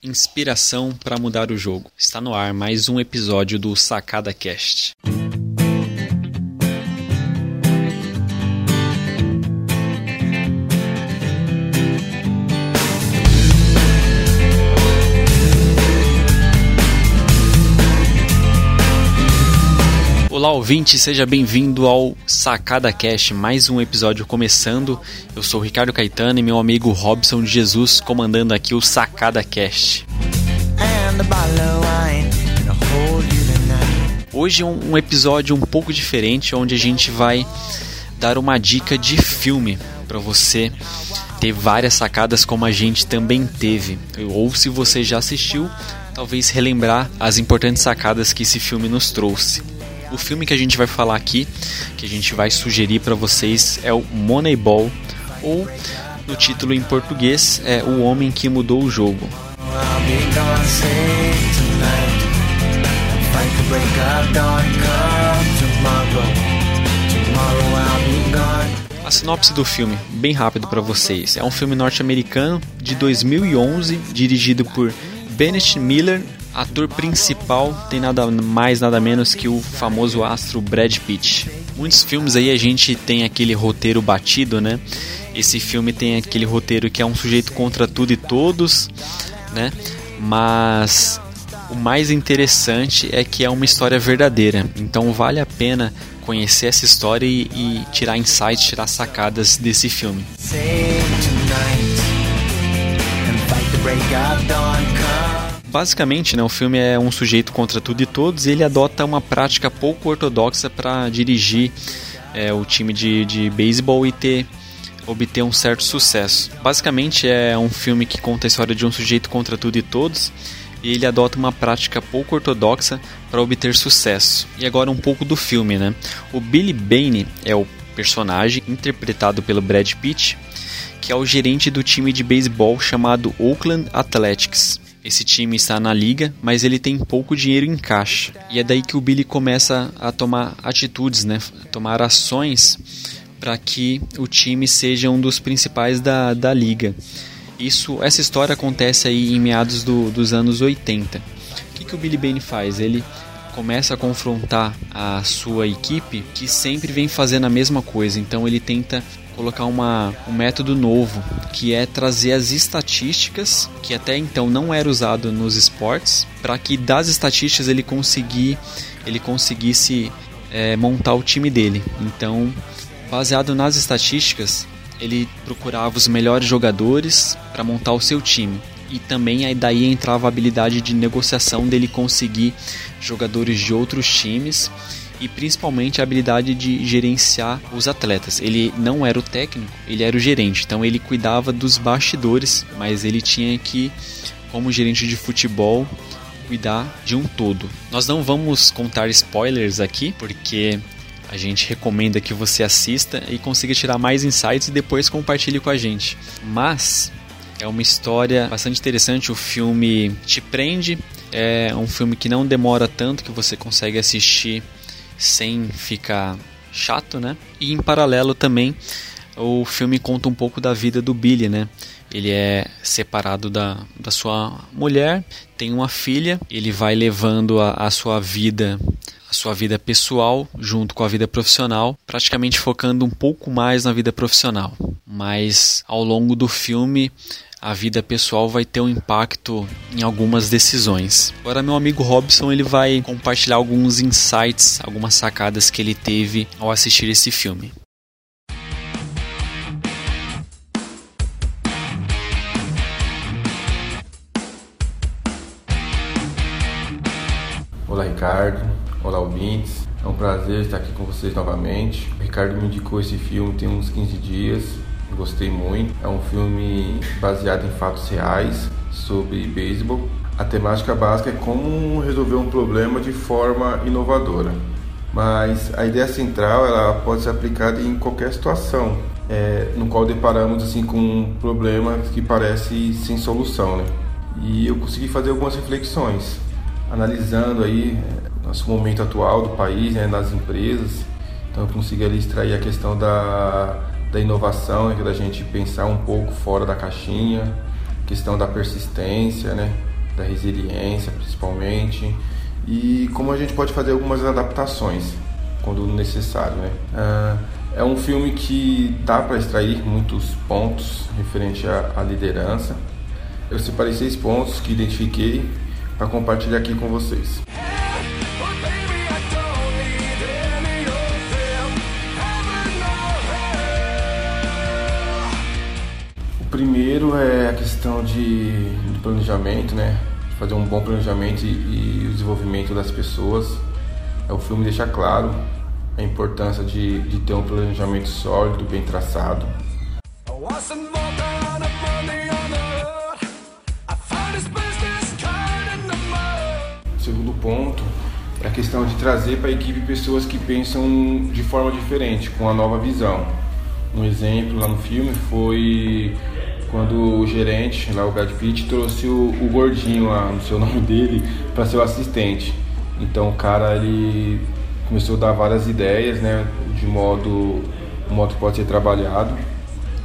Inspiração para mudar o jogo. Está no ar mais um episódio do Sacada Cast. Olá ouvinte, seja bem-vindo ao Sacada Cast, mais um episódio começando. Eu sou o Ricardo Caetano e meu amigo Robson de Jesus comandando aqui o Sacada Cast. Hoje é um episódio um pouco diferente, onde a gente vai dar uma dica de filme para você ter várias sacadas como a gente também teve. Ou se você já assistiu, talvez relembrar as importantes sacadas que esse filme nos trouxe. O filme que a gente vai falar aqui, que a gente vai sugerir para vocês é o Moneyball, ou no título em português é O Homem que Mudou o Jogo. A sinopse do filme, bem rápido para vocês. É um filme norte-americano de 2011, dirigido por Bennett Miller Ator principal tem nada mais, nada menos que o famoso astro Brad Pitt. Muitos filmes aí a gente tem aquele roteiro batido, né? Esse filme tem aquele roteiro que é um sujeito contra tudo e todos, né? Mas o mais interessante é que é uma história verdadeira. Então vale a pena conhecer essa história e, e tirar insights, tirar sacadas desse filme. Basicamente, né, o filme é um sujeito contra tudo e todos e ele adota uma prática pouco ortodoxa para dirigir é, o time de, de beisebol e ter obter um certo sucesso. Basicamente é um filme que conta a história de um sujeito contra tudo e todos e ele adota uma prática pouco ortodoxa para obter sucesso. E agora um pouco do filme, né? O Billy Bane é o personagem interpretado pelo Brad Pitt, que é o gerente do time de beisebol chamado Oakland Athletics. Esse time está na liga, mas ele tem pouco dinheiro em caixa. E é daí que o Billy começa a tomar atitudes, né? tomar ações para que o time seja um dos principais da, da liga. Isso, essa história acontece aí em meados do, dos anos 80. O que, que o Billy Bane faz? Ele começa a confrontar a sua equipe que sempre vem fazendo a mesma coisa. Então ele tenta colocar uma, um método novo, que é trazer as estatísticas, que até então não era usado nos esportes, para que das estatísticas ele conseguir, ele conseguisse é, montar o time dele. Então, baseado nas estatísticas, ele procurava os melhores jogadores para montar o seu time. E também aí daí entrava a habilidade de negociação dele conseguir jogadores de outros times e principalmente a habilidade de gerenciar os atletas. Ele não era o técnico, ele era o gerente, então ele cuidava dos bastidores, mas ele tinha que, como gerente de futebol, cuidar de um todo. Nós não vamos contar spoilers aqui, porque a gente recomenda que você assista e consiga tirar mais insights e depois compartilhe com a gente. Mas é uma história bastante interessante, o filme te prende, é um filme que não demora tanto, que você consegue assistir sem ficar chato, né? E em paralelo também o filme conta um pouco da vida do Billy, né? Ele é separado da, da sua mulher, tem uma filha, ele vai levando a, a sua vida a sua vida pessoal junto com a vida profissional, praticamente focando um pouco mais na vida profissional. Mas ao longo do filme a vida pessoal vai ter um impacto em algumas decisões. Agora meu amigo Robson ele vai compartilhar alguns insights, algumas sacadas que ele teve ao assistir esse filme. Olá Ricardo, olá ouvintes, é um prazer estar aqui com vocês novamente. O Ricardo me indicou esse filme tem uns 15 dias gostei muito. É um filme baseado em fatos reais sobre beisebol. A temática básica é como resolver um problema de forma inovadora. Mas a ideia central ela pode ser aplicada em qualquer situação, é, no qual deparamos assim com um problema que parece sem solução, né? E eu consegui fazer algumas reflexões, analisando aí é, nosso momento atual do país, né, nas empresas. Então eu consegui ali extrair a questão da da inovação, da gente pensar um pouco fora da caixinha, questão da persistência, né? da resiliência principalmente, e como a gente pode fazer algumas adaptações quando necessário. Né? Ah, é um filme que dá para extrair muitos pontos referente à, à liderança. Eu separei seis pontos que identifiquei para compartilhar aqui com vocês. Primeiro é a questão de, de planejamento, né? Fazer um bom planejamento e, e o desenvolvimento das pessoas. É, o filme deixa claro a importância de, de ter um planejamento sólido, bem traçado. O segundo ponto é a questão de trazer para a equipe pessoas que pensam de forma diferente, com uma nova visão. Um exemplo lá no filme foi quando o gerente, lá o Brad Pitt, trouxe o, o gordinho lá, no seu nome dele, para ser o assistente. Então o cara ele começou a dar várias ideias, né, de modo, um modo que pode ser trabalhado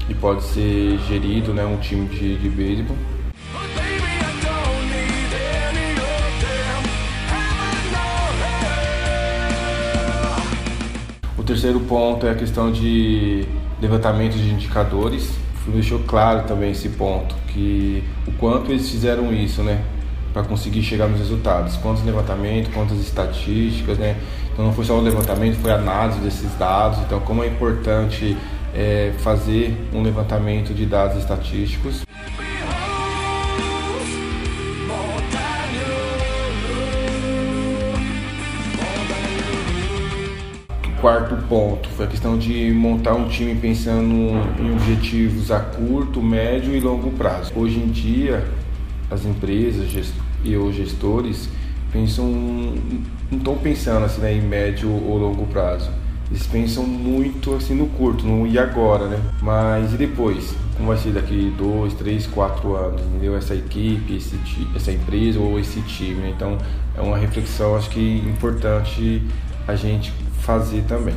e pode ser gerido, né, um time de, de beisebol. O terceiro ponto é a questão de levantamento de indicadores. Deixou claro também esse ponto, que o quanto eles fizeram isso, né? Para conseguir chegar nos resultados. Quantos levantamentos, quantas estatísticas, né? Então não foi só o levantamento, foi a análise desses dados. Então como é importante é, fazer um levantamento de dados estatísticos. Quarto ponto foi a questão de montar um time pensando em objetivos a curto, médio e longo prazo. Hoje em dia, as empresas e os gestores pensam, não estão pensando assim né, em médio ou longo prazo. Eles pensam muito assim no curto, no e agora, né? Mas e depois? Como vai ser daqui dois, três, quatro anos? Entendeu? Essa equipe, esse, essa empresa ou esse time. Né? Então é uma reflexão acho que importante a gente fazer também.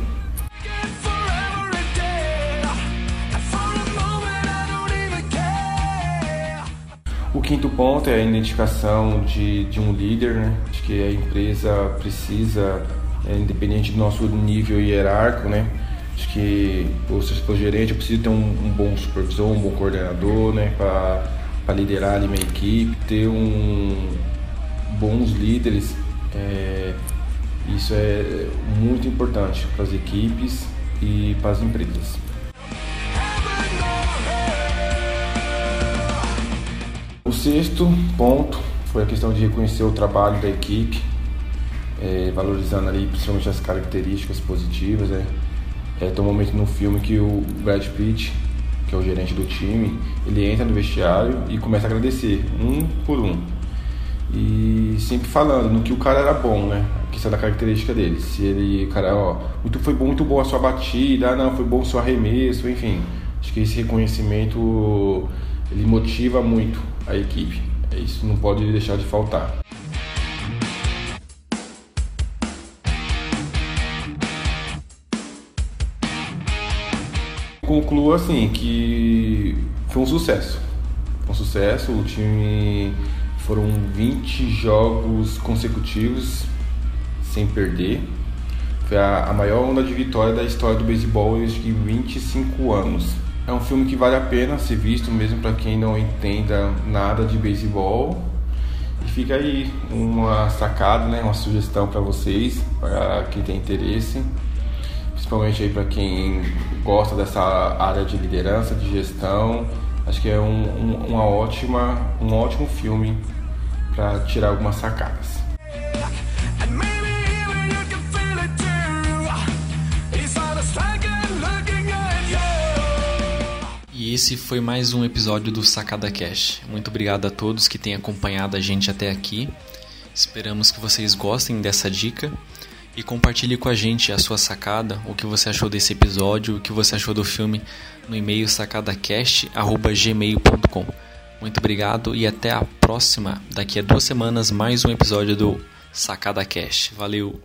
O quinto ponto é a identificação de, de um líder, né? Acho que a empresa precisa, é, independente do nosso nível hierárquico, né? Acho que o seu gerente precisa ter um, um, bom supervisor, um bom coordenador, né? Para liderar ali minha equipe, ter um, bons líderes. É, isso é muito importante para as equipes e para as empresas. O sexto ponto foi a questão de reconhecer o trabalho da equipe, é, valorizando ali principalmente as características positivas. Né? É, tem um momento no filme que o Brad Pitt, que é o gerente do time, ele entra no vestiário e começa a agradecer, um por um. E sempre falando no que o cara era bom, né? Questão da característica dele. Se ele, cara, ó, muito, foi bom, muito boa a sua batida, não, foi bom o seu arremesso, enfim. Acho que esse reconhecimento ele motiva muito a equipe. Isso não pode deixar de faltar. Concluo assim que foi um sucesso. Foi um sucesso, o time foram 20 jogos consecutivos sem perder. Foi a, a maior onda de vitória da história do beisebol em 25 anos. É um filme que vale a pena ser visto, mesmo para quem não entenda nada de beisebol. E fica aí uma sacada, né, uma sugestão para vocês, para quem tem interesse, principalmente aí para quem gosta dessa área de liderança, de gestão. Acho que é um, um, uma ótima, um ótimo filme para tirar algumas sacadas. E esse foi mais um episódio do Sacada Cash. Muito obrigado a todos que têm acompanhado a gente até aqui. Esperamos que vocês gostem dessa dica e compartilhe com a gente a sua sacada, o que você achou desse episódio, o que você achou do filme no e-mail sacadacast@gmail.com. Muito obrigado e até a próxima. Daqui a duas semanas mais um episódio do Sacada Cash. Valeu.